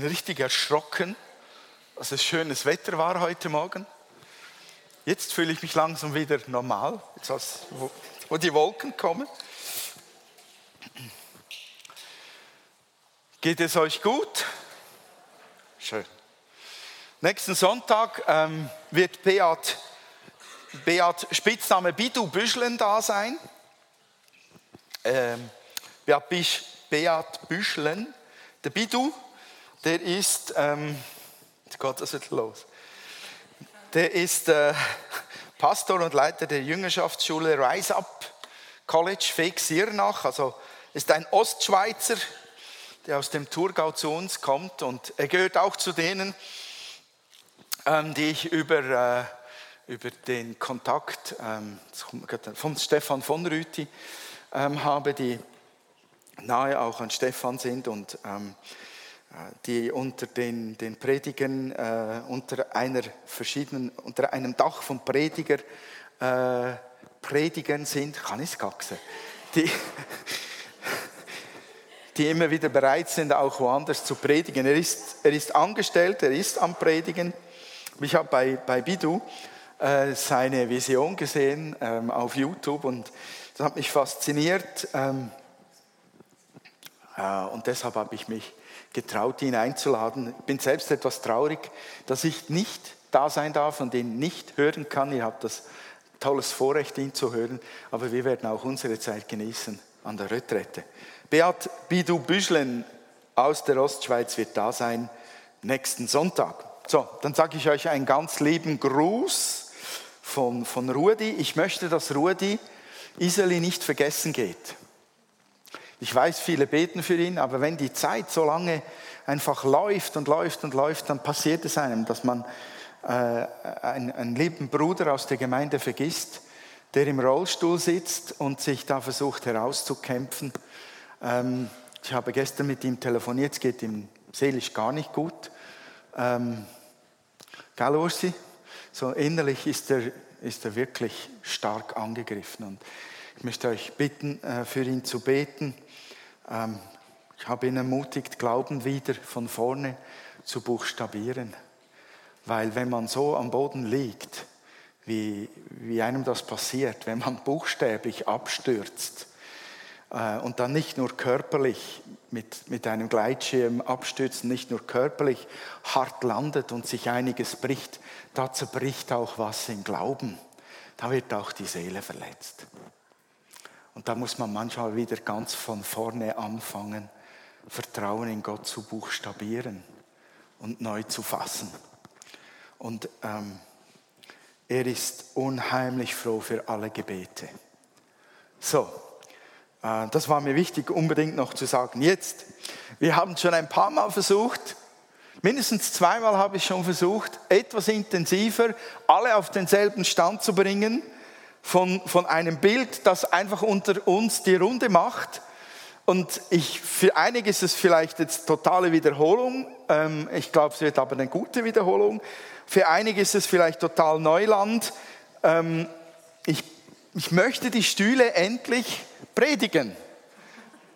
bin richtig erschrocken, dass es schönes Wetter war heute Morgen. Jetzt fühle ich mich langsam wieder normal, jetzt als, wo, wo die Wolken kommen. Geht es euch gut? Schön. Nächsten Sonntag ähm, wird Beat, Beat Spitzname Bidu Büschlen da sein. Ähm, Beat, Beat Büschlen. Der Bidu, der ist, ähm, jetzt geht das jetzt los. Der ist äh, Pastor und Leiter der Jüngerschaftsschule Rise Up College Feix-Sirnach, also ist ein Ostschweizer, der aus dem Thurgau zu uns kommt und er gehört auch zu denen, ähm, die ich über, äh, über den Kontakt ähm, von Stefan von Rüthi ähm, habe, die nahe auch an Stefan sind und ähm, äh, die unter den, den Predigern, äh, unter, einer verschiedenen, unter einem Dach von Prediger, äh, Predigern sind, kann ich es die, die immer wieder bereit sind, auch woanders zu predigen. Er ist, er ist angestellt, er ist am Predigen. Ich habe bei, bei Bidu äh, seine Vision gesehen ähm, auf YouTube und das hat mich fasziniert. Ähm, äh, und deshalb habe ich mich getraut, ihn einzuladen. Ich bin selbst etwas traurig, dass ich nicht da sein darf und ihn nicht hören kann. Ihr habt das tolles Vorrecht, ihn zu hören, aber wir werden auch unsere Zeit genießen an der Retrette. Beat Bidu Büschlen aus der Ostschweiz wird da sein nächsten Sonntag. So, dann sage ich euch einen ganz lieben Gruß von, von Rudi. Ich möchte, dass Rudi Iseli nicht vergessen geht. Ich weiß, viele beten für ihn, aber wenn die Zeit so lange einfach läuft und läuft und läuft, dann passiert es einem, dass man äh, einen, einen lieben Bruder aus der Gemeinde vergisst, der im Rollstuhl sitzt und sich da versucht herauszukämpfen. Ähm, ich habe gestern mit ihm telefoniert, es geht ihm seelisch gar nicht gut. Ähm, Gell, Ursi? So innerlich ist er, ist er wirklich stark angegriffen. Und ich möchte euch bitten, äh, für ihn zu beten. Ähm, ich habe ihn ermutigt, Glauben wieder von vorne zu buchstabieren. Weil wenn man so am Boden liegt, wie, wie einem das passiert, wenn man buchstäblich abstürzt, äh, und dann nicht nur körperlich mit, mit einem Gleitschirm abstürzen, nicht nur körperlich hart landet und sich einiges bricht, da zerbricht auch was im Glauben. Da wird auch die Seele verletzt. Und da muss man manchmal wieder ganz von vorne anfangen, Vertrauen in Gott zu buchstabieren und neu zu fassen. Und ähm, er ist unheimlich froh für alle Gebete. So, äh, das war mir wichtig, unbedingt noch zu sagen. Jetzt, wir haben schon ein paar Mal versucht, mindestens zweimal habe ich schon versucht, etwas intensiver alle auf denselben Stand zu bringen, von, von einem Bild, das einfach unter uns die Runde macht. Und ich, für einige ist es vielleicht jetzt totale Wiederholung. Ähm, ich glaube, es wird aber eine gute Wiederholung. Für einige ist es vielleicht total Neuland. Ähm, ich, ich möchte die Stühle endlich predigen.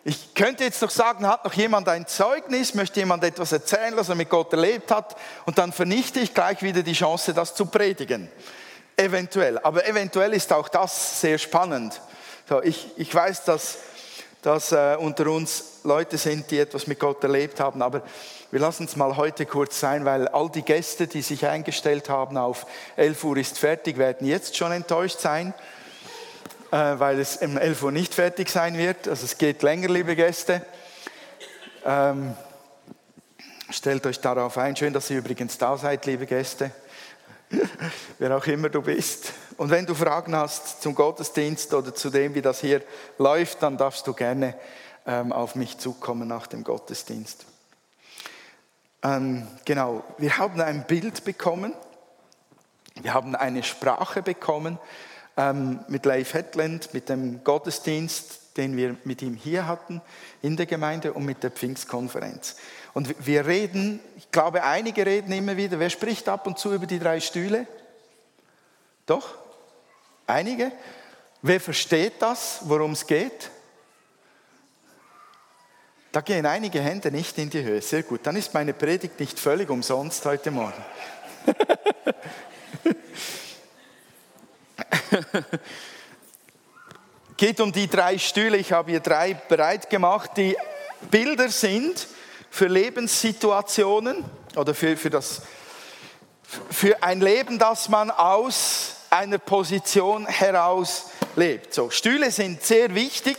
Ich könnte jetzt noch sagen, hat noch jemand ein Zeugnis, möchte jemand etwas erzählen, was er mit Gott erlebt hat, und dann vernichte ich gleich wieder die Chance, das zu predigen. Eventuell. Aber eventuell ist auch das sehr spannend. So, ich, ich weiß, dass, dass äh, unter uns Leute sind, die etwas mit Gott erlebt haben, aber wir lassen es mal heute kurz sein, weil all die Gäste, die sich eingestellt haben auf 11 Uhr ist fertig, werden jetzt schon enttäuscht sein. Äh, weil es um 11 Uhr nicht fertig sein wird. Also es geht länger, liebe Gäste. Ähm, stellt euch darauf ein. Schön, dass ihr übrigens da seid, liebe Gäste. Wer auch immer du bist. Und wenn du Fragen hast zum Gottesdienst oder zu dem, wie das hier läuft, dann darfst du gerne ähm, auf mich zukommen nach dem Gottesdienst. Ähm, genau, wir haben ein Bild bekommen. Wir haben eine Sprache bekommen ähm, mit Leif Hetland, mit dem Gottesdienst, den wir mit ihm hier hatten in der Gemeinde und mit der Pfingstkonferenz. Und wir reden, ich glaube, einige reden immer wieder, wer spricht ab und zu über die drei Stühle? Doch? Einige? Wer versteht das, worum es geht? Da gehen einige Hände nicht in die Höhe. Sehr gut. Dann ist meine Predigt nicht völlig umsonst heute Morgen. Geht um die drei Stühle. Ich habe hier drei bereit gemacht, die Bilder sind für Lebenssituationen oder für, für, das, für ein Leben, das man aus einer Position heraus lebt. So, Stühle sind sehr wichtig,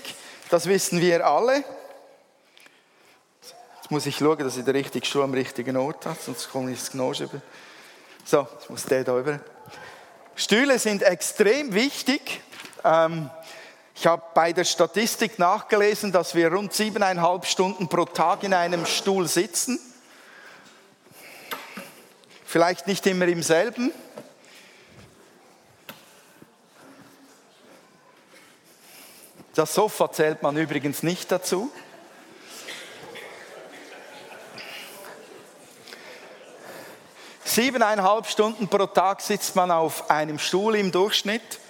das wissen wir alle. Jetzt muss ich schauen, dass ich den richtigen Stuhl am richtigen Ort habe, sonst komme ich ins über. So, jetzt muss der da über. Stühle sind extrem wichtig. Ähm, ich habe bei der Statistik nachgelesen, dass wir rund siebeneinhalb Stunden pro Tag in einem Stuhl sitzen. Vielleicht nicht immer im selben. Das Sofa zählt man übrigens nicht dazu. Siebeneinhalb Stunden pro Tag sitzt man auf einem Stuhl im Durchschnitt.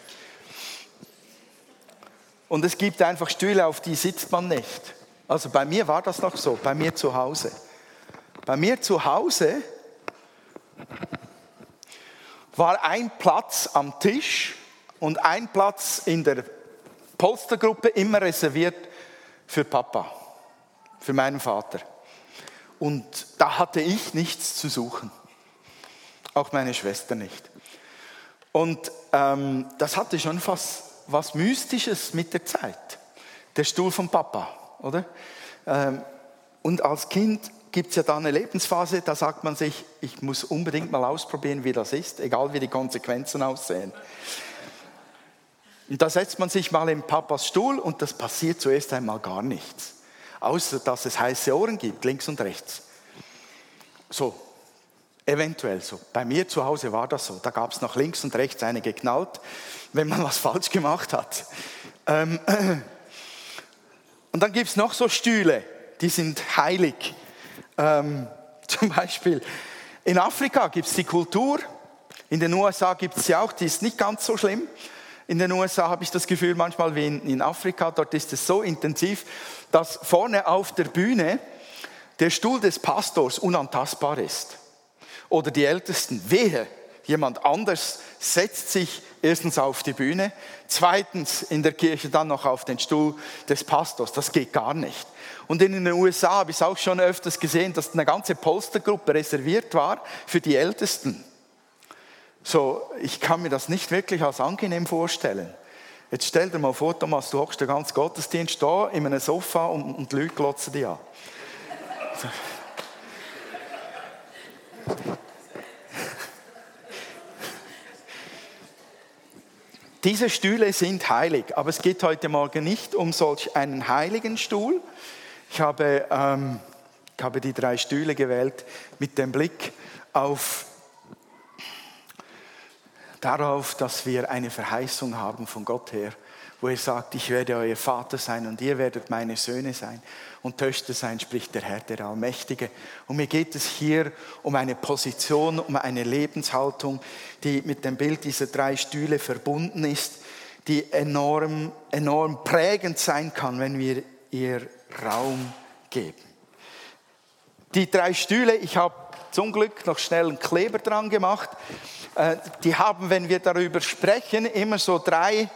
Und es gibt einfach Stühle, auf die sitzt man nicht. Also bei mir war das noch so, bei mir zu Hause. Bei mir zu Hause war ein Platz am Tisch und ein Platz in der Polstergruppe immer reserviert für Papa, für meinen Vater. Und da hatte ich nichts zu suchen. Auch meine Schwester nicht. Und ähm, das hatte schon fast was Mystisches mit der Zeit. Der Stuhl von Papa, oder? Ähm, und als Kind gibt es ja da eine Lebensphase, da sagt man sich, ich muss unbedingt mal ausprobieren, wie das ist, egal wie die Konsequenzen aussehen. Und da setzt man sich mal in Papas Stuhl und das passiert zuerst einmal gar nichts. Außer dass es heiße Ohren gibt, links und rechts. So, Eventuell so. Bei mir zu Hause war das so. Da gab es nach links und rechts eine geknallt, wenn man was falsch gemacht hat. Ähm, und dann gibt es noch so Stühle, die sind heilig. Ähm, zum Beispiel in Afrika gibt es die Kultur, in den USA gibt es sie auch, die ist nicht ganz so schlimm. In den USA habe ich das Gefühl manchmal wie in, in Afrika, dort ist es so intensiv, dass vorne auf der Bühne der Stuhl des Pastors unantastbar ist oder die Ältesten, wehe, jemand anders setzt sich erstens auf die Bühne, zweitens in der Kirche dann noch auf den Stuhl des Pastors. Das geht gar nicht. Und in den USA habe ich es auch schon öfters gesehen, dass eine ganze Polstergruppe reserviert war für die Ältesten. So, ich kann mir das nicht wirklich als angenehm vorstellen. Jetzt stell dir mal vor, Thomas, du hockst den ganzen Gottesdienst da in einem Sofa und, und die Leute glotzen dich an. Diese Stühle sind heilig, aber es geht heute Morgen nicht um solch einen heiligen Stuhl. Ich habe, ähm, ich habe die drei Stühle gewählt mit dem Blick auf darauf, dass wir eine Verheißung haben von Gott her, wo er sagt, ich werde euer Vater sein und ihr werdet meine Söhne sein und Töchter sein, spricht der Herr, der Allmächtige. Und mir geht es hier um eine Position, um eine Lebenshaltung, die mit dem Bild dieser drei Stühle verbunden ist, die enorm, enorm prägend sein kann, wenn wir ihr Raum geben. Die drei Stühle, ich habe zum Glück noch schnell einen Kleber dran gemacht, äh, die haben, wenn wir darüber sprechen, immer so drei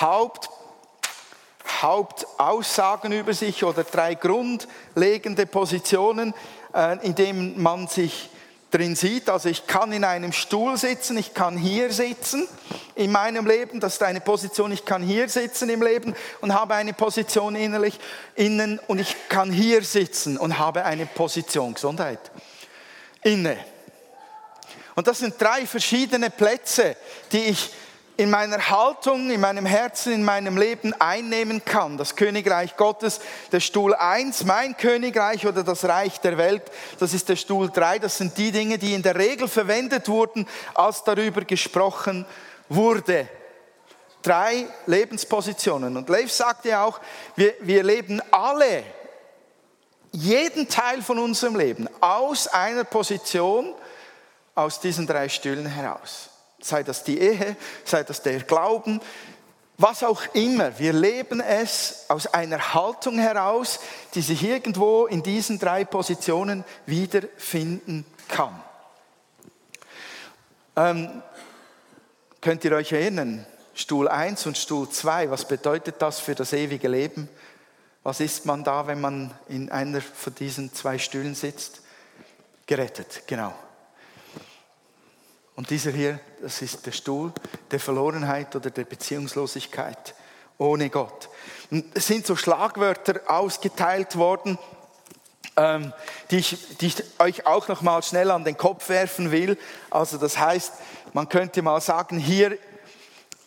Haupt Hauptaussagen über sich oder drei grundlegende Positionen, äh, in denen man sich drin sieht. Also ich kann in einem Stuhl sitzen, ich kann hier sitzen in meinem Leben, das ist eine Position, ich kann hier sitzen im Leben und habe eine Position innerlich innen und ich kann hier sitzen und habe eine Position, Gesundheit, inne. Und das sind drei verschiedene Plätze, die ich in meiner Haltung, in meinem Herzen, in meinem Leben einnehmen kann. Das Königreich Gottes, der Stuhl 1, mein Königreich oder das Reich der Welt, das ist der Stuhl 3. Das sind die Dinge, die in der Regel verwendet wurden, als darüber gesprochen wurde. Drei Lebenspositionen. Und Leif sagte ja auch, wir, wir leben alle, jeden Teil von unserem Leben aus einer Position, aus diesen drei Stühlen heraus sei das die Ehe, sei das der Glauben, was auch immer, wir leben es aus einer Haltung heraus, die sich irgendwo in diesen drei Positionen wiederfinden kann. Ähm, könnt ihr euch erinnern? Stuhl 1 und Stuhl 2, was bedeutet das für das ewige Leben? Was ist man da, wenn man in einer von diesen zwei Stühlen sitzt? Gerettet, genau. Und dieser hier, das ist der Stuhl der Verlorenheit oder der Beziehungslosigkeit ohne Gott. Und es sind so Schlagwörter ausgeteilt worden, ähm, die, ich, die ich euch auch noch mal schnell an den Kopf werfen will. Also das heißt, man könnte mal sagen, hier,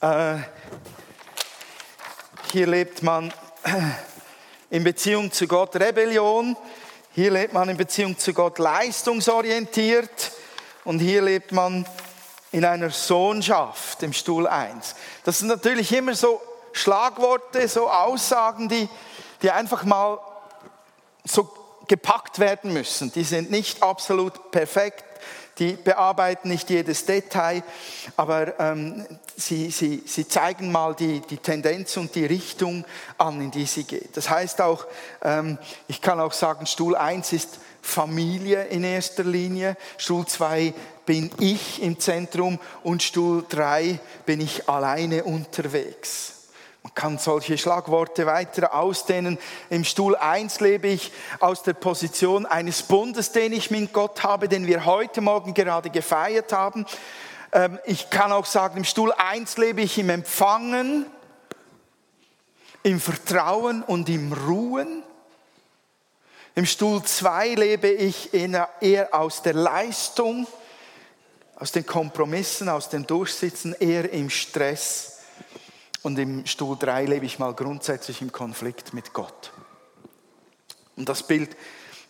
äh, hier lebt man in Beziehung zu Gott Rebellion, hier lebt man in Beziehung zu Gott leistungsorientiert, und hier lebt man in einer Sohnschaft im Stuhl 1. Das sind natürlich immer so Schlagworte, so Aussagen, die, die einfach mal so gepackt werden müssen. Die sind nicht absolut perfekt, die bearbeiten nicht jedes Detail, aber ähm, sie, sie, sie zeigen mal die, die Tendenz und die Richtung an, in die sie geht. Das heißt auch, ähm, ich kann auch sagen, Stuhl 1 ist Familie in erster Linie, Stuhl 2 bin ich im Zentrum und Stuhl 3 bin ich alleine unterwegs. Kann solche Schlagworte weiter ausdehnen. Im Stuhl 1 lebe ich aus der Position eines Bundes, den ich mit Gott habe, den wir heute Morgen gerade gefeiert haben. Ähm, ich kann auch sagen, im Stuhl 1 lebe ich im Empfangen, im Vertrauen und im Ruhen. Im Stuhl 2 lebe ich eher aus der Leistung, aus den Kompromissen, aus dem Durchsitzen, eher im Stress. Und im Stuhl 3 lebe ich mal grundsätzlich im Konflikt mit Gott. Um das Bild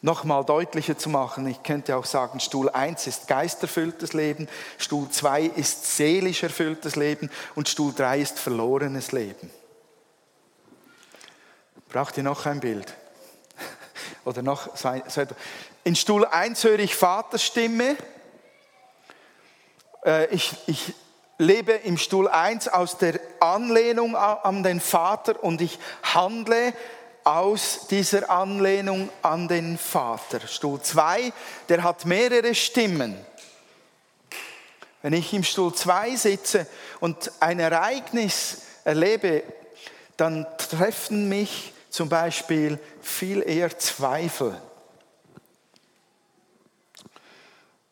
noch mal deutlicher zu machen, ich könnte auch sagen, Stuhl 1 ist geisterfülltes Leben, Stuhl 2 ist seelisch erfülltes Leben und Stuhl 3 ist verlorenes Leben. Braucht ihr noch ein Bild? Oder noch in Stuhl 1 höre ich Vaterstimme. Äh, ich, ich lebe im Stuhl 1 aus der Anlehnung an den Vater und ich handle aus dieser Anlehnung an den Vater. Stuhl 2, der hat mehrere Stimmen. Wenn ich im Stuhl 2 sitze und ein Ereignis erlebe, dann treffen mich zum Beispiel viel eher Zweifel.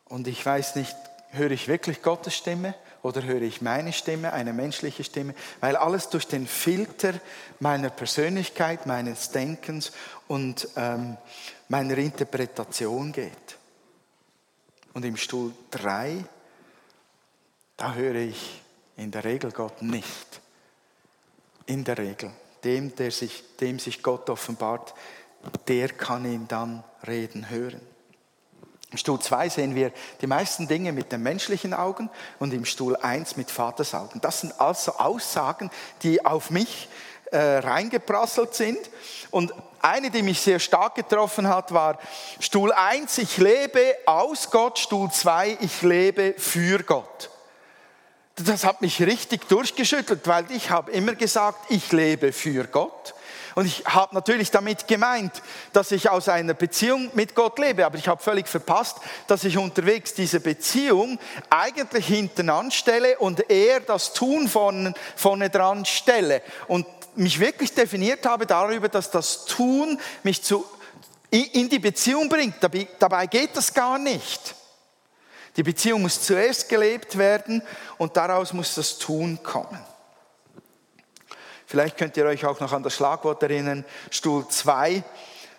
Und ich weiß nicht, höre ich wirklich Gottes Stimme oder höre ich meine Stimme, eine menschliche Stimme, weil alles durch den Filter meiner Persönlichkeit, meines Denkens und ähm, meiner Interpretation geht. Und im Stuhl 3, da höre ich in der Regel Gott nicht. In der Regel dem, der sich, dem sich Gott offenbart, der kann ihn dann reden hören. Im Stuhl 2 sehen wir die meisten Dinge mit den menschlichen Augen und im Stuhl 1 mit Vaters Augen. Das sind also Aussagen, die auf mich äh, reingeprasselt sind. Und eine, die mich sehr stark getroffen hat, war Stuhl 1, ich lebe aus Gott, Stuhl 2, ich lebe für Gott das hat mich richtig durchgeschüttelt, weil ich habe immer gesagt, ich lebe für Gott. Und ich habe natürlich damit gemeint, dass ich aus einer Beziehung mit Gott lebe, aber ich habe völlig verpasst, dass ich unterwegs diese Beziehung eigentlich hinten anstelle und eher das Tun vorne, vorne dran stelle. Und mich wirklich definiert habe darüber, dass das Tun mich zu, in die Beziehung bringt. Dabei geht das gar nicht. Die Beziehung muss zuerst gelebt werden und daraus muss das Tun kommen. Vielleicht könnt ihr euch auch noch an das Schlagwort erinnern, Stuhl 2.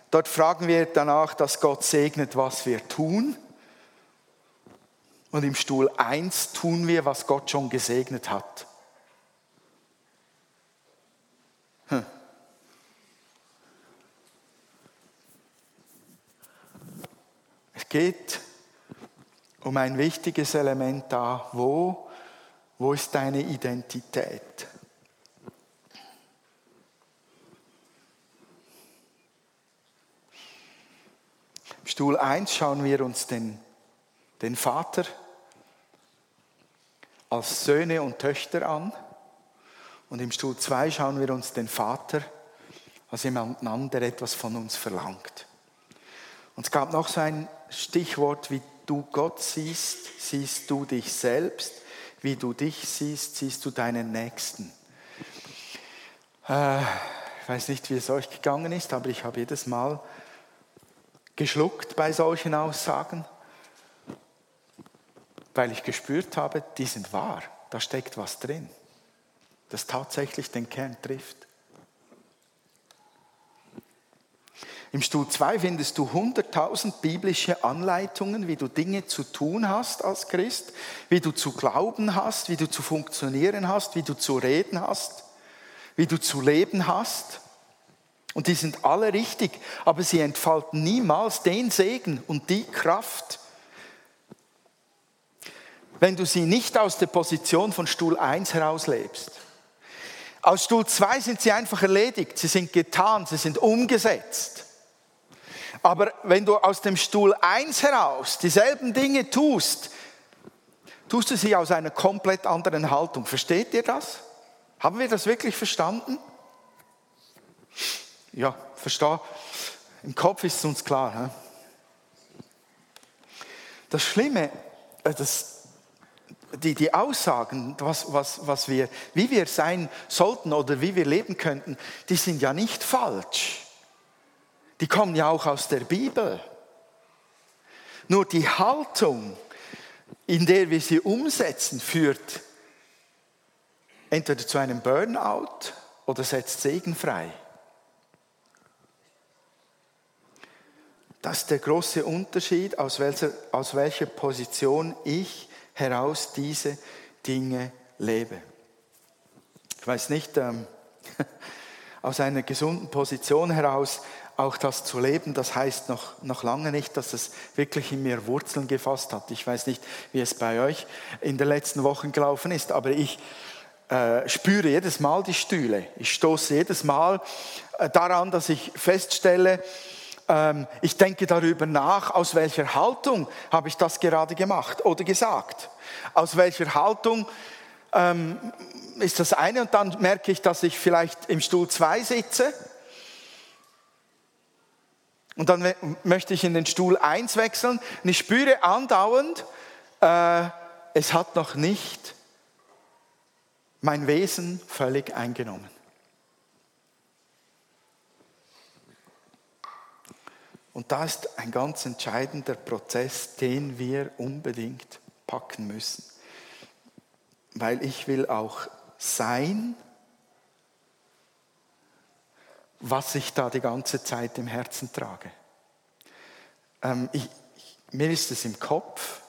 Dort fragen wir danach, dass Gott segnet, was wir tun. Und im Stuhl 1 tun wir, was Gott schon gesegnet hat. Hm. Es geht um ein wichtiges Element da. Wo, wo ist deine Identität? Stuhl 1 schauen wir uns den, den Vater als Söhne und Töchter an. Und im Stuhl 2 schauen wir uns den Vater als jemanden an, der etwas von uns verlangt. Und es gab noch so ein Stichwort, wie du Gott siehst, siehst du dich selbst, wie du dich siehst, siehst du deinen Nächsten. Äh, ich weiß nicht, wie es euch gegangen ist, aber ich habe jedes Mal geschluckt bei solchen Aussagen, weil ich gespürt habe, die sind wahr, da steckt was drin, das tatsächlich den Kern trifft. Im Stuhl 2 findest du 100.000 biblische Anleitungen, wie du Dinge zu tun hast als Christ, wie du zu glauben hast, wie du zu funktionieren hast, wie du zu reden hast, wie du zu leben hast. Und die sind alle richtig, aber sie entfalten niemals den Segen und die Kraft, wenn du sie nicht aus der Position von Stuhl 1 heraus lebst. Aus Stuhl 2 sind sie einfach erledigt, sie sind getan, sie sind umgesetzt. Aber wenn du aus dem Stuhl 1 heraus dieselben Dinge tust, tust du sie aus einer komplett anderen Haltung. Versteht ihr das? Haben wir das wirklich verstanden? Ja, verstehe. Im Kopf ist es uns klar. He? Das Schlimme, äh, das, die, die Aussagen, was, was, was wir, wie wir sein sollten oder wie wir leben könnten, die sind ja nicht falsch die kommen ja auch aus der Bibel. Nur die Haltung, in der wir sie umsetzen, führt entweder zu einem Burnout oder setzt Segen frei. Das ist der große Unterschied, aus welcher, aus welcher Position ich heraus diese Dinge lebe. Ich weiß nicht, ähm, aus einer gesunden Position heraus auch das zu leben, das heißt noch, noch lange nicht, dass es wirklich in mir Wurzeln gefasst hat. Ich weiß nicht, wie es bei euch in den letzten Wochen gelaufen ist, aber ich äh, spüre jedes Mal die Stühle. Ich stoße jedes Mal äh, daran, dass ich feststelle, ähm, ich denke darüber nach, aus welcher Haltung habe ich das gerade gemacht oder gesagt. Aus welcher Haltung ähm, ist das eine und dann merke ich, dass ich vielleicht im Stuhl 2 sitze und dann möchte ich in den Stuhl 1 wechseln und ich spüre andauernd, äh, es hat noch nicht mein Wesen völlig eingenommen. Und da ist ein ganz entscheidender Prozess, den wir unbedingt packen müssen. Weil ich will auch sein, was ich da die ganze Zeit im Herzen trage. Ähm, ich, mir ist es im Kopf.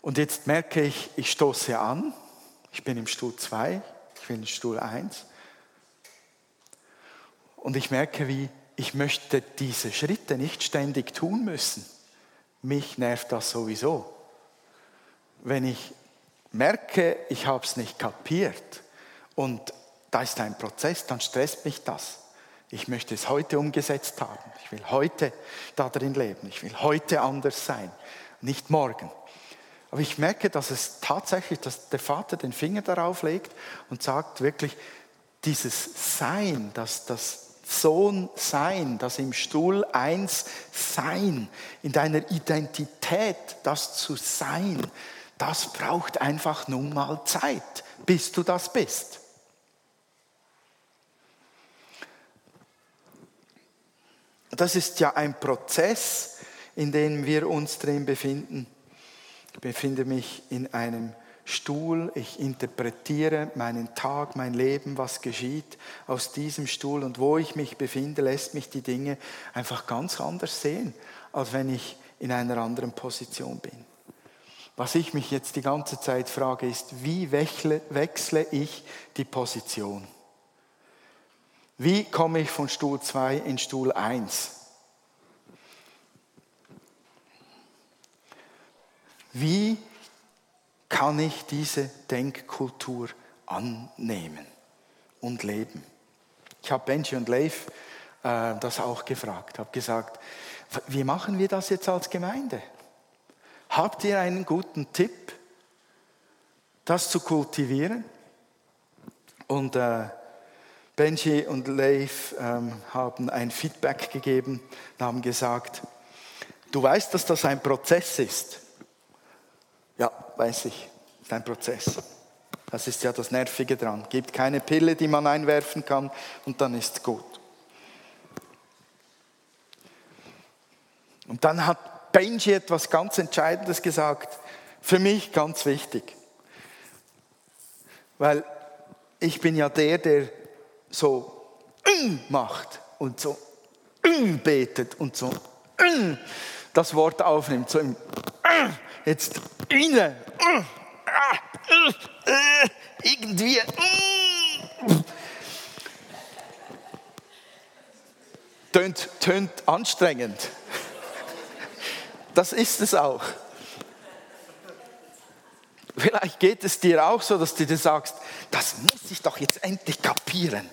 Und jetzt merke ich, ich stoße an. Ich bin im Stuhl 2, ich bin im Stuhl 1. Und ich merke, wie ich möchte diese Schritte nicht ständig tun müssen. Mich nervt das sowieso. Wenn ich merke, ich habe es nicht kapiert und da ist ein Prozess, dann stresst mich das. Ich möchte es heute umgesetzt haben. Ich will heute darin leben. Ich will heute anders sein, nicht morgen. Aber ich merke, dass es tatsächlich, dass der Vater den Finger darauf legt und sagt wirklich, dieses Sein, dass das Sohn sein, das im Stuhl eins sein, in deiner Identität das zu sein, das braucht einfach nun mal Zeit, bis du das bist. Das ist ja ein Prozess, in dem wir uns drin befinden. Ich befinde mich in einem Stuhl, ich interpretiere meinen Tag, mein Leben, was geschieht aus diesem Stuhl und wo ich mich befinde, lässt mich die Dinge einfach ganz anders sehen, als wenn ich in einer anderen Position bin. Was ich mich jetzt die ganze Zeit frage, ist, wie wechsle, wechsle ich die Position? Wie komme ich von Stuhl 2 in Stuhl 1? Wie kann ich diese Denkkultur annehmen und leben? Ich habe Benji und Leif äh, das auch gefragt, habe gesagt, wie machen wir das jetzt als Gemeinde? Habt ihr einen guten Tipp, das zu kultivieren. Und äh, Benji und Leif ähm, haben ein Feedback gegeben und haben gesagt, du weißt, dass das ein Prozess ist. Ja, weiß ich, es ist ein Prozess. Das ist ja das Nervige dran. Gibt keine Pille, die man einwerfen kann und dann ist gut. Und dann hat Benji etwas ganz Entscheidendes gesagt, für mich ganz wichtig. Weil ich bin ja der, der so macht und so betet und so das Wort aufnimmt, so im jetzt inne irgendwie. Tönt, tönt anstrengend. Das ist es auch. Vielleicht geht es dir auch so, dass du dir sagst, das muss ich doch jetzt endlich kapieren.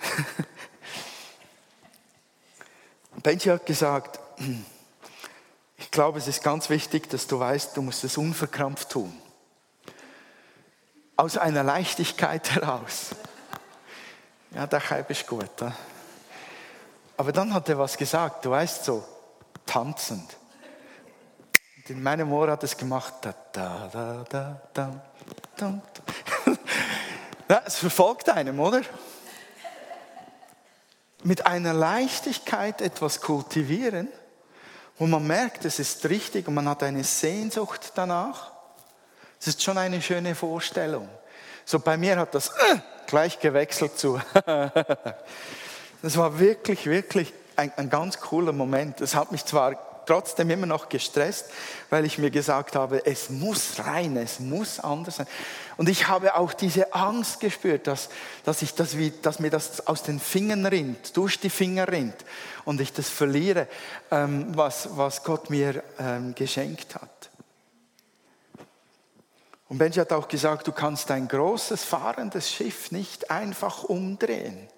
Benji hat gesagt, ich glaube, es ist ganz wichtig, dass du weißt, du musst es unverkrampft tun aus einer Leichtigkeit heraus. Ja, der Kaib ist gut. Ja? Aber dann hat er was gesagt, du weißt so, tanzend. Und in meinem Ohr hat es gemacht, da, da, da, da, da, da. Ja, es verfolgt einem, oder? Mit einer Leichtigkeit etwas kultivieren, wo man merkt, es ist richtig und man hat eine Sehnsucht danach. Das ist schon eine schöne Vorstellung. So bei mir hat das äh, gleich gewechselt zu. das war wirklich, wirklich ein, ein ganz cooler Moment. Das hat mich zwar trotzdem immer noch gestresst, weil ich mir gesagt habe, es muss rein, es muss anders sein. Und ich habe auch diese Angst gespürt, dass, dass, ich das wie, dass mir das aus den Fingern rinnt, durch die Finger rinnt und ich das verliere, ähm, was, was Gott mir ähm, geschenkt hat. Und Benji hat auch gesagt, du kannst ein großes fahrendes Schiff nicht einfach umdrehen.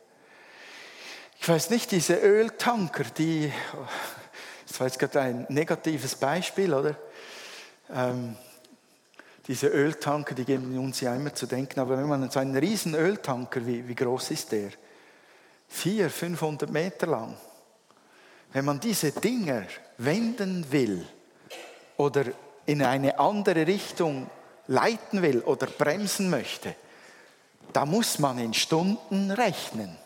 Ich weiß nicht, diese Öltanker, die, das war jetzt gerade ein negatives Beispiel, oder? Ähm, diese Öltanker, die geben uns ja immer zu denken, aber wenn man so einen riesen Öltanker, wie, wie groß ist der? 400, 500 Meter lang. Wenn man diese Dinger wenden will oder in eine andere Richtung leiten will oder bremsen möchte, da muss man in Stunden rechnen.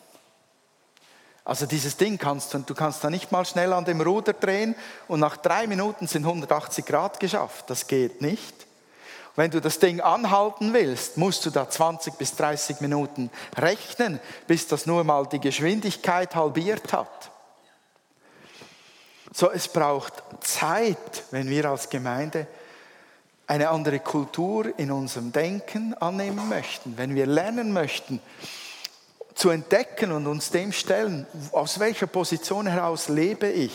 Also dieses Ding kannst du, du kannst da nicht mal schnell an dem Ruder drehen und nach drei Minuten sind 180 Grad geschafft. Das geht nicht. Wenn du das Ding anhalten willst, musst du da 20 bis 30 Minuten rechnen, bis das nur mal die Geschwindigkeit halbiert hat. So, es braucht Zeit, wenn wir als Gemeinde eine andere Kultur in unserem Denken annehmen möchten, wenn wir lernen möchten, zu entdecken und uns dem stellen, aus welcher Position heraus lebe ich,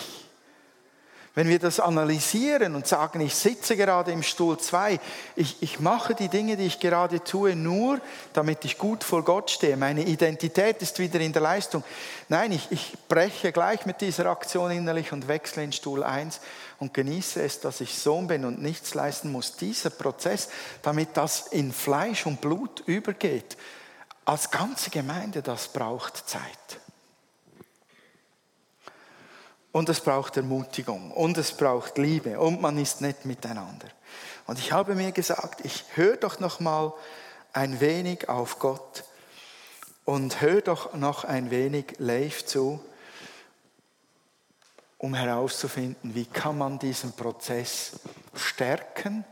wenn wir das analysieren und sagen, ich sitze gerade im Stuhl 2, ich, ich mache die Dinge, die ich gerade tue, nur damit ich gut vor Gott stehe. Meine Identität ist wieder in der Leistung. Nein, ich, ich breche gleich mit dieser Aktion innerlich und wechsle in Stuhl 1 und genieße es, dass ich Sohn bin und nichts leisten muss. Dieser Prozess, damit das in Fleisch und Blut übergeht, als ganze Gemeinde, das braucht Zeit. Und es braucht Ermutigung und es braucht Liebe und man ist nett miteinander. Und ich habe mir gesagt, ich höre doch noch mal ein wenig auf Gott und höre doch noch ein wenig Leif zu, um herauszufinden, wie kann man diesen Prozess stärken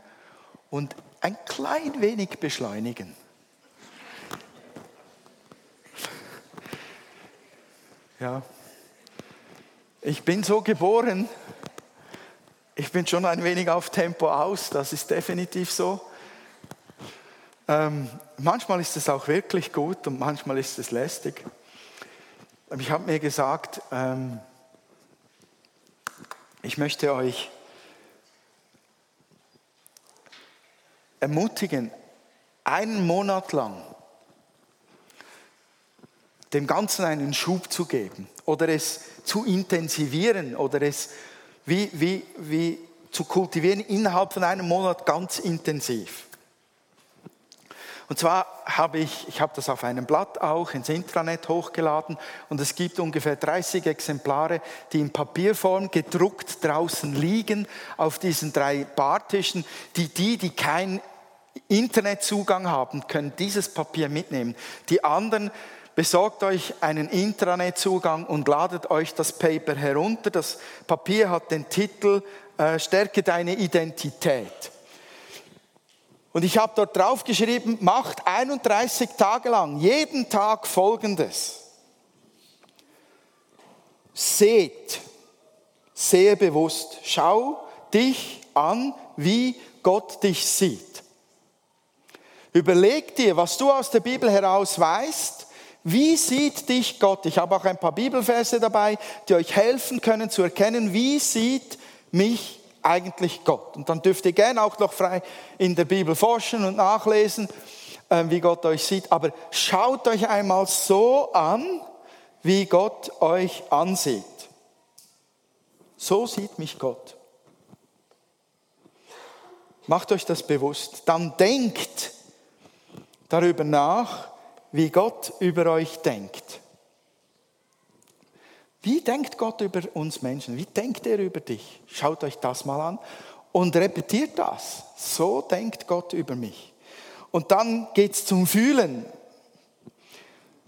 und ein klein wenig beschleunigen. Ja, ich bin so geboren, ich bin schon ein wenig auf Tempo aus, das ist definitiv so. Ähm, manchmal ist es auch wirklich gut und manchmal ist es lästig. Ich habe mir gesagt, ähm, ich möchte euch ermutigen, einen Monat lang dem Ganzen einen Schub zu geben oder es zu intensivieren oder es wie, wie, wie zu kultivieren innerhalb von einem Monat ganz intensiv. Und zwar habe ich, ich habe das auf einem Blatt auch ins Intranet hochgeladen und es gibt ungefähr 30 Exemplare, die in Papierform gedruckt draußen liegen auf diesen drei Bartischen. Die, die, die keinen Internetzugang haben, können dieses Papier mitnehmen. Die anderen besorgt euch einen Intranet-Zugang und ladet euch das Paper herunter. Das Papier hat den Titel äh, Stärke deine Identität. Und ich habe dort drauf geschrieben, macht 31 Tage lang, jeden Tag Folgendes. Seht, sehe bewusst, schau dich an, wie Gott dich sieht. Überleg dir, was du aus der Bibel heraus weißt, wie sieht dich Gott? Ich habe auch ein paar Bibelverse dabei, die euch helfen können zu erkennen, wie sieht mich eigentlich Gott? Und dann dürft ihr gerne auch noch frei in der Bibel forschen und nachlesen, ähm, wie Gott euch sieht. Aber schaut euch einmal so an, wie Gott euch ansieht. So sieht mich Gott. Macht euch das bewusst. Dann denkt darüber nach, wie Gott über euch denkt. Wie denkt Gott über uns Menschen? Wie denkt er über dich? Schaut euch das mal an und repetiert das. So denkt Gott über mich. Und dann geht es zum Fühlen.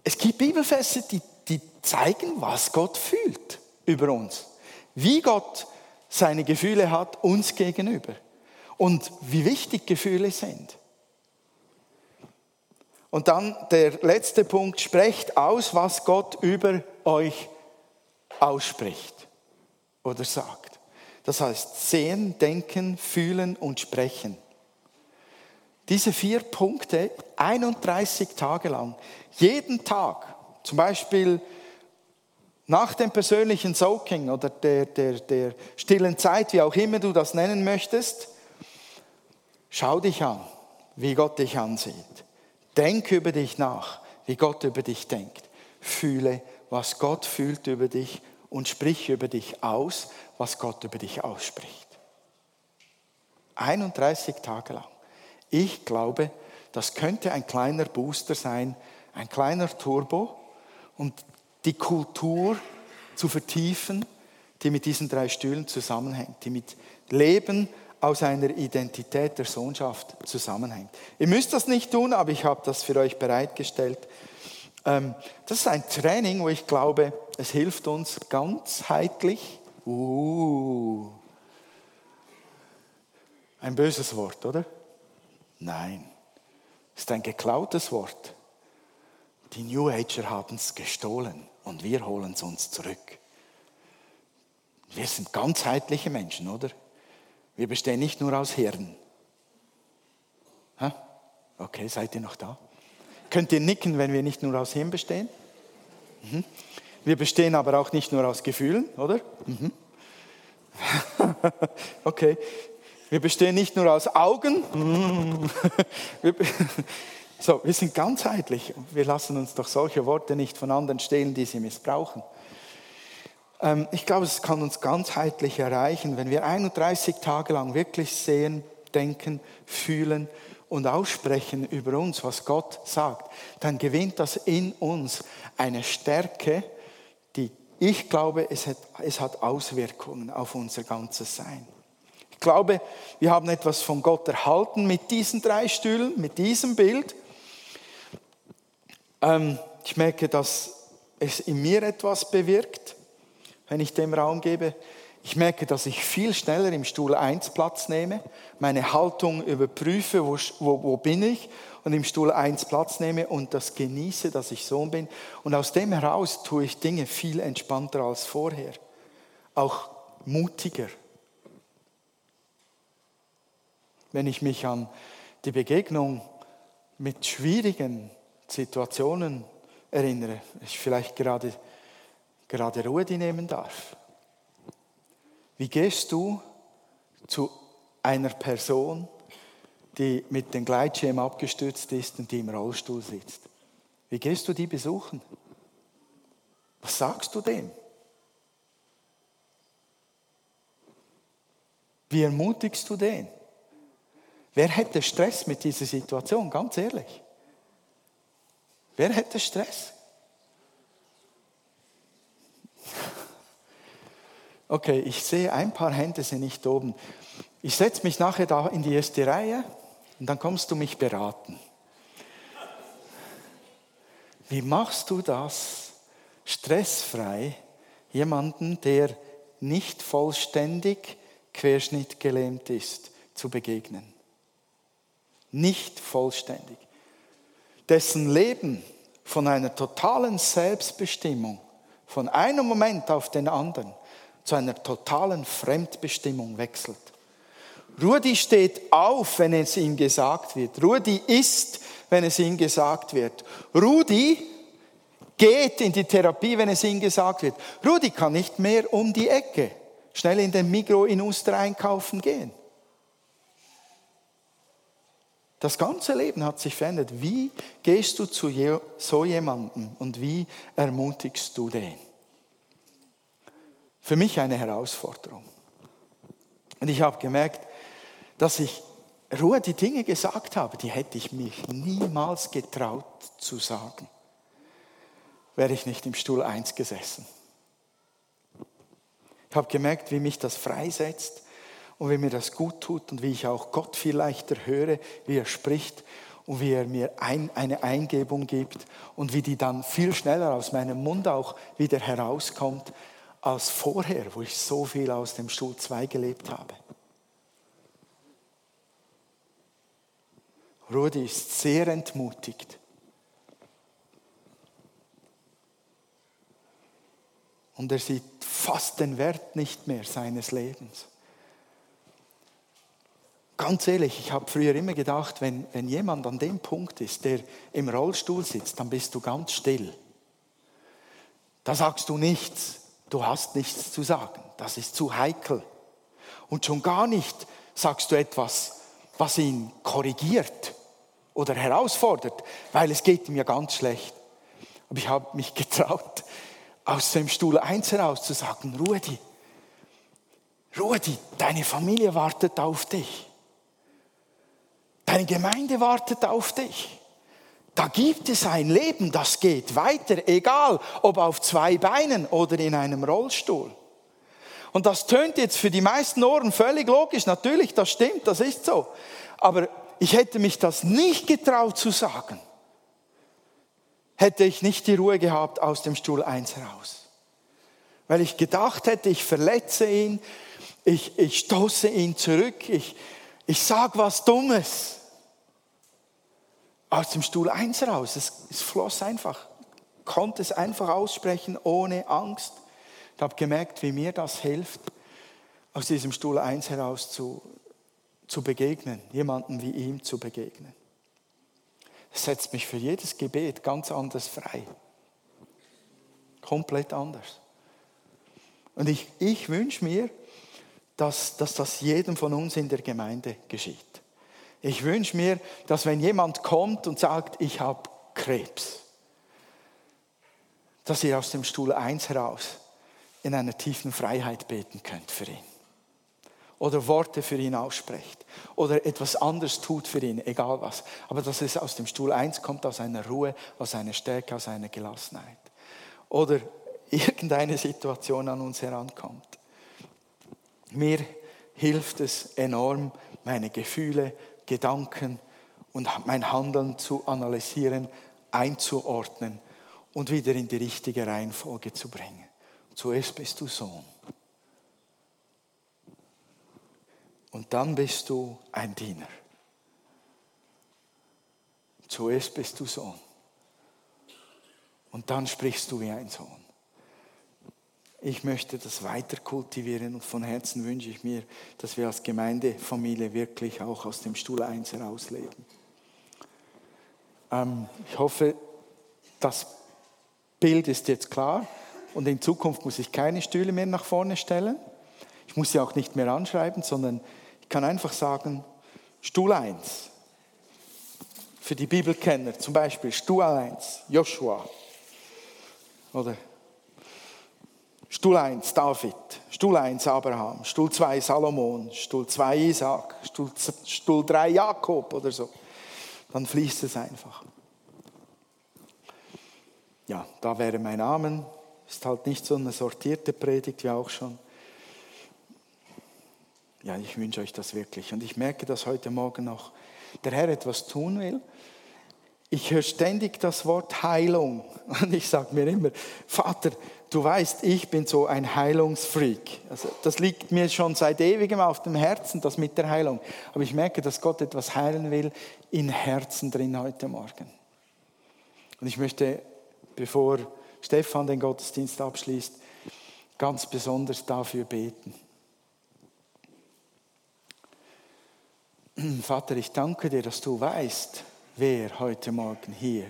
Es gibt Bibelfeste, die, die zeigen, was Gott fühlt über uns. Wie Gott seine Gefühle hat uns gegenüber. Und wie wichtig Gefühle sind. Und dann der letzte Punkt, sprecht aus, was Gott über euch ausspricht oder sagt. Das heißt sehen, denken, fühlen und sprechen. Diese vier Punkte 31 Tage lang, jeden Tag, zum Beispiel nach dem persönlichen Soaking oder der, der, der stillen Zeit, wie auch immer du das nennen möchtest, schau dich an, wie Gott dich ansieht. Denk über dich nach, wie Gott über dich denkt. Fühle, was Gott fühlt über dich und sprich über dich aus, was Gott über dich ausspricht. 31 Tage lang. Ich glaube, das könnte ein kleiner Booster sein, ein kleiner Turbo, um die Kultur zu vertiefen, die mit diesen drei Stühlen zusammenhängt, die mit Leben aus einer Identität der Sohnschaft zusammenhängt. Ihr müsst das nicht tun, aber ich habe das für euch bereitgestellt. Ähm, das ist ein Training, wo ich glaube, es hilft uns ganzheitlich. Uh, ein böses Wort, oder? Nein, es ist ein geklautes Wort. Die New Ager haben es gestohlen und wir holen es uns zurück. Wir sind ganzheitliche Menschen, oder? Wir bestehen nicht nur aus Hirn. Okay, seid ihr noch da? Könnt ihr nicken, wenn wir nicht nur aus Hirn bestehen? Mhm. Wir bestehen aber auch nicht nur aus Gefühlen, oder? Mhm. okay. Wir bestehen nicht nur aus Augen. Mhm. so, wir sind ganzheitlich. Wir lassen uns doch solche Worte nicht von anderen stehlen, die sie missbrauchen. Ähm, ich glaube, es kann uns ganzheitlich erreichen, wenn wir 31 Tage lang wirklich sehen, denken, fühlen und aussprechen über uns, was Gott sagt. Dann gewinnt das in uns eine Stärke, die ich glaube, es hat, es hat Auswirkungen auf unser ganzes Sein. Ich glaube, wir haben etwas von Gott erhalten mit diesen drei Stühlen, mit diesem Bild. Ähm, ich merke, dass es in mir etwas bewirkt wenn ich dem Raum gebe. Ich merke, dass ich viel schneller im Stuhl 1 Platz nehme, meine Haltung überprüfe, wo, wo, wo bin ich und im Stuhl 1 Platz nehme und das genieße, dass ich Sohn bin. Und aus dem heraus tue ich Dinge viel entspannter als vorher, auch mutiger. Wenn ich mich an die Begegnung mit schwierigen Situationen erinnere, ich vielleicht gerade gerade Ruhe nehmen darf. Wie gehst du zu einer Person, die mit dem Gleitschirm abgestürzt ist und die im Rollstuhl sitzt? Wie gehst du die besuchen? Was sagst du dem? Wie ermutigst du den? Wer hätte Stress mit dieser Situation? Ganz ehrlich. Wer hätte Stress? Okay, ich sehe, ein paar Hände sind nicht oben. Ich setze mich nachher da in die erste Reihe und dann kommst du mich beraten. Wie machst du das stressfrei, jemanden, der nicht vollständig querschnittgelähmt ist, zu begegnen? Nicht vollständig. Dessen Leben von einer totalen Selbstbestimmung, von einem Moment auf den anderen, zu einer totalen Fremdbestimmung wechselt. Rudi steht auf, wenn es ihm gesagt wird. Rudi isst, wenn es ihm gesagt wird. Rudi geht in die Therapie, wenn es ihm gesagt wird. Rudi kann nicht mehr um die Ecke schnell in den Migro in Uster einkaufen gehen. Das ganze Leben hat sich verändert. Wie gehst du zu so jemandem und wie ermutigst du den? Für mich eine Herausforderung. Und ich habe gemerkt, dass ich Ruhe die Dinge gesagt habe, die hätte ich mich niemals getraut zu sagen, wäre ich nicht im Stuhl 1 gesessen. Ich habe gemerkt, wie mich das freisetzt und wie mir das gut tut und wie ich auch Gott viel leichter höre, wie er spricht und wie er mir ein, eine Eingebung gibt und wie die dann viel schneller aus meinem Mund auch wieder herauskommt, als vorher, wo ich so viel aus dem Stuhl 2 gelebt habe. Rudi ist sehr entmutigt. Und er sieht fast den Wert nicht mehr seines Lebens. Ganz ehrlich, ich habe früher immer gedacht, wenn, wenn jemand an dem Punkt ist, der im Rollstuhl sitzt, dann bist du ganz still. Da sagst du nichts du hast nichts zu sagen, das ist zu heikel. Und schon gar nicht sagst du etwas, was ihn korrigiert oder herausfordert, weil es geht ihm ja ganz schlecht. Aber ich habe mich getraut, aus dem Stuhl 1 heraus zu sagen, Rudi, Rudi, deine Familie wartet auf dich. Deine Gemeinde wartet auf dich. Da gibt es ein Leben, das geht weiter, egal ob auf zwei Beinen oder in einem Rollstuhl. Und das tönt jetzt für die meisten Ohren völlig logisch. Natürlich, das stimmt, das ist so. Aber ich hätte mich das nicht getraut zu sagen, hätte ich nicht die Ruhe gehabt aus dem Stuhl 1 heraus. Weil ich gedacht hätte, ich verletze ihn, ich, ich stoße ihn zurück, ich, ich sage was Dummes aus dem Stuhl 1 raus. Es, es floss einfach. Konnte es einfach aussprechen ohne Angst. Ich habe gemerkt, wie mir das hilft, aus diesem Stuhl 1 heraus zu, zu begegnen, jemandem wie ihm zu begegnen. Es setzt mich für jedes Gebet ganz anders frei. Komplett anders. Und ich, ich wünsche mir, dass, dass das jedem von uns in der Gemeinde geschieht. Ich wünsche mir, dass wenn jemand kommt und sagt, ich habe Krebs, dass ihr aus dem Stuhl 1 heraus in einer tiefen Freiheit beten könnt für ihn. Oder Worte für ihn aussprecht. Oder etwas anderes tut für ihn, egal was. Aber dass es aus dem Stuhl 1 kommt, aus einer Ruhe, aus einer Stärke, aus einer Gelassenheit. Oder irgendeine Situation an uns herankommt. Mir hilft es enorm, meine Gefühle Gedanken und mein Handeln zu analysieren, einzuordnen und wieder in die richtige Reihenfolge zu bringen. Zuerst bist du Sohn. Und dann bist du ein Diener. Zuerst bist du Sohn. Und dann sprichst du wie ein Sohn. Ich möchte das weiter kultivieren und von Herzen wünsche ich mir, dass wir als Gemeindefamilie wirklich auch aus dem Stuhl 1 herausleben. Ähm, ich hoffe, das Bild ist jetzt klar und in Zukunft muss ich keine Stühle mehr nach vorne stellen. Ich muss sie auch nicht mehr anschreiben, sondern ich kann einfach sagen, Stuhl 1. Für die Bibelkenner zum Beispiel Stuhl 1, Joshua. Oder Stuhl 1 David, Stuhl 1 Abraham, Stuhl 2 Salomon, Stuhl 2 Isaac, Stuhl, Stuhl 3 Jakob oder so. Dann fließt es einfach. ja, da wäre mein Amen. Ist halt nicht so eine sortierte Predigt wie auch schon. Ja, ich wünsche euch das wirklich. Und ich merke, dass heute Morgen noch der Herr etwas tun will. Ich höre ständig das Wort Heilung. Und ich sage mir immer, Vater, du weißt, ich bin so ein Heilungsfreak. Also das liegt mir schon seit ewigem auf dem Herzen, das mit der Heilung. Aber ich merke, dass Gott etwas heilen will in Herzen drin heute Morgen. Und ich möchte, bevor Stefan den Gottesdienst abschließt, ganz besonders dafür beten. Vater, ich danke dir, dass du weißt, wer heute Morgen hier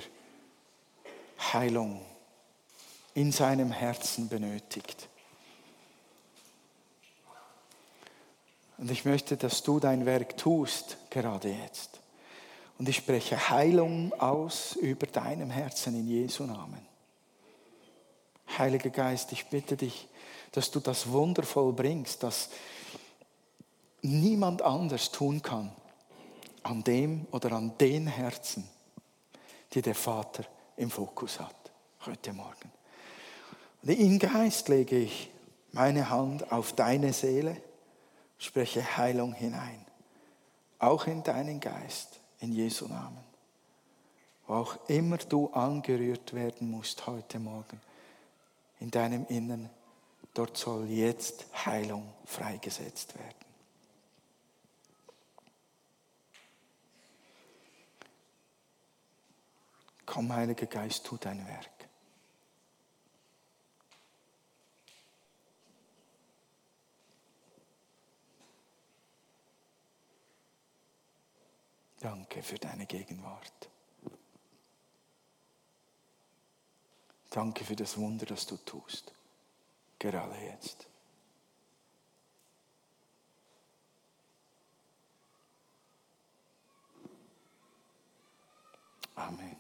Heilung in seinem Herzen benötigt. Und ich möchte, dass du dein Werk tust, gerade jetzt. Und ich spreche Heilung aus über deinem Herzen in Jesu Namen. Heiliger Geist, ich bitte dich, dass du das wundervoll bringst, dass niemand anders tun kann an dem oder an den Herzen, die der Vater im Fokus hat, heute Morgen. Und in Geist lege ich meine Hand auf deine Seele, spreche Heilung hinein, auch in deinen Geist, in Jesu Namen. Wo auch immer du angerührt werden musst heute Morgen, in deinem Innern, dort soll jetzt Heilung freigesetzt werden. Komm, Heiliger Geist, tu dein Werk. Danke für deine Gegenwart. Danke für das Wunder, das du tust, gerade jetzt. Amen.